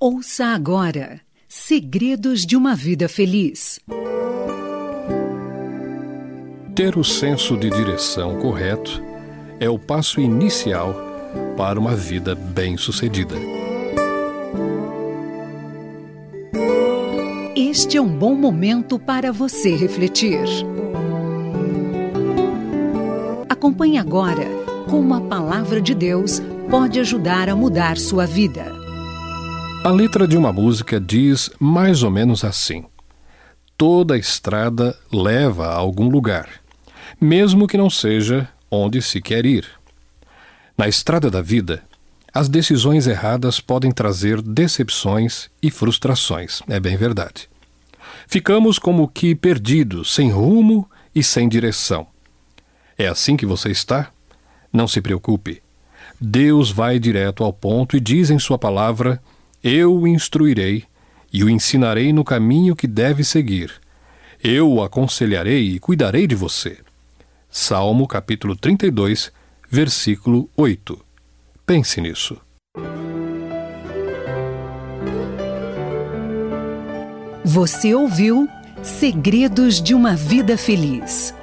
Ouça agora Segredos de uma Vida Feliz. Ter o senso de direção correto é o passo inicial para uma vida bem-sucedida. Este é um bom momento para você refletir. Acompanhe agora como a palavra de Deus pode ajudar a mudar sua vida. A letra de uma música diz mais ou menos assim: Toda estrada leva a algum lugar, mesmo que não seja onde se quer ir. Na estrada da vida, as decisões erradas podem trazer decepções e frustrações, é bem verdade. Ficamos como que perdidos, sem rumo e sem direção. É assim que você está? Não se preocupe. Deus vai direto ao ponto e diz em Sua palavra: Eu o instruirei e o ensinarei no caminho que deve seguir. Eu o aconselharei e cuidarei de você. Salmo capítulo 32, versículo 8. Pense nisso. Você ouviu Segredos de uma Vida Feliz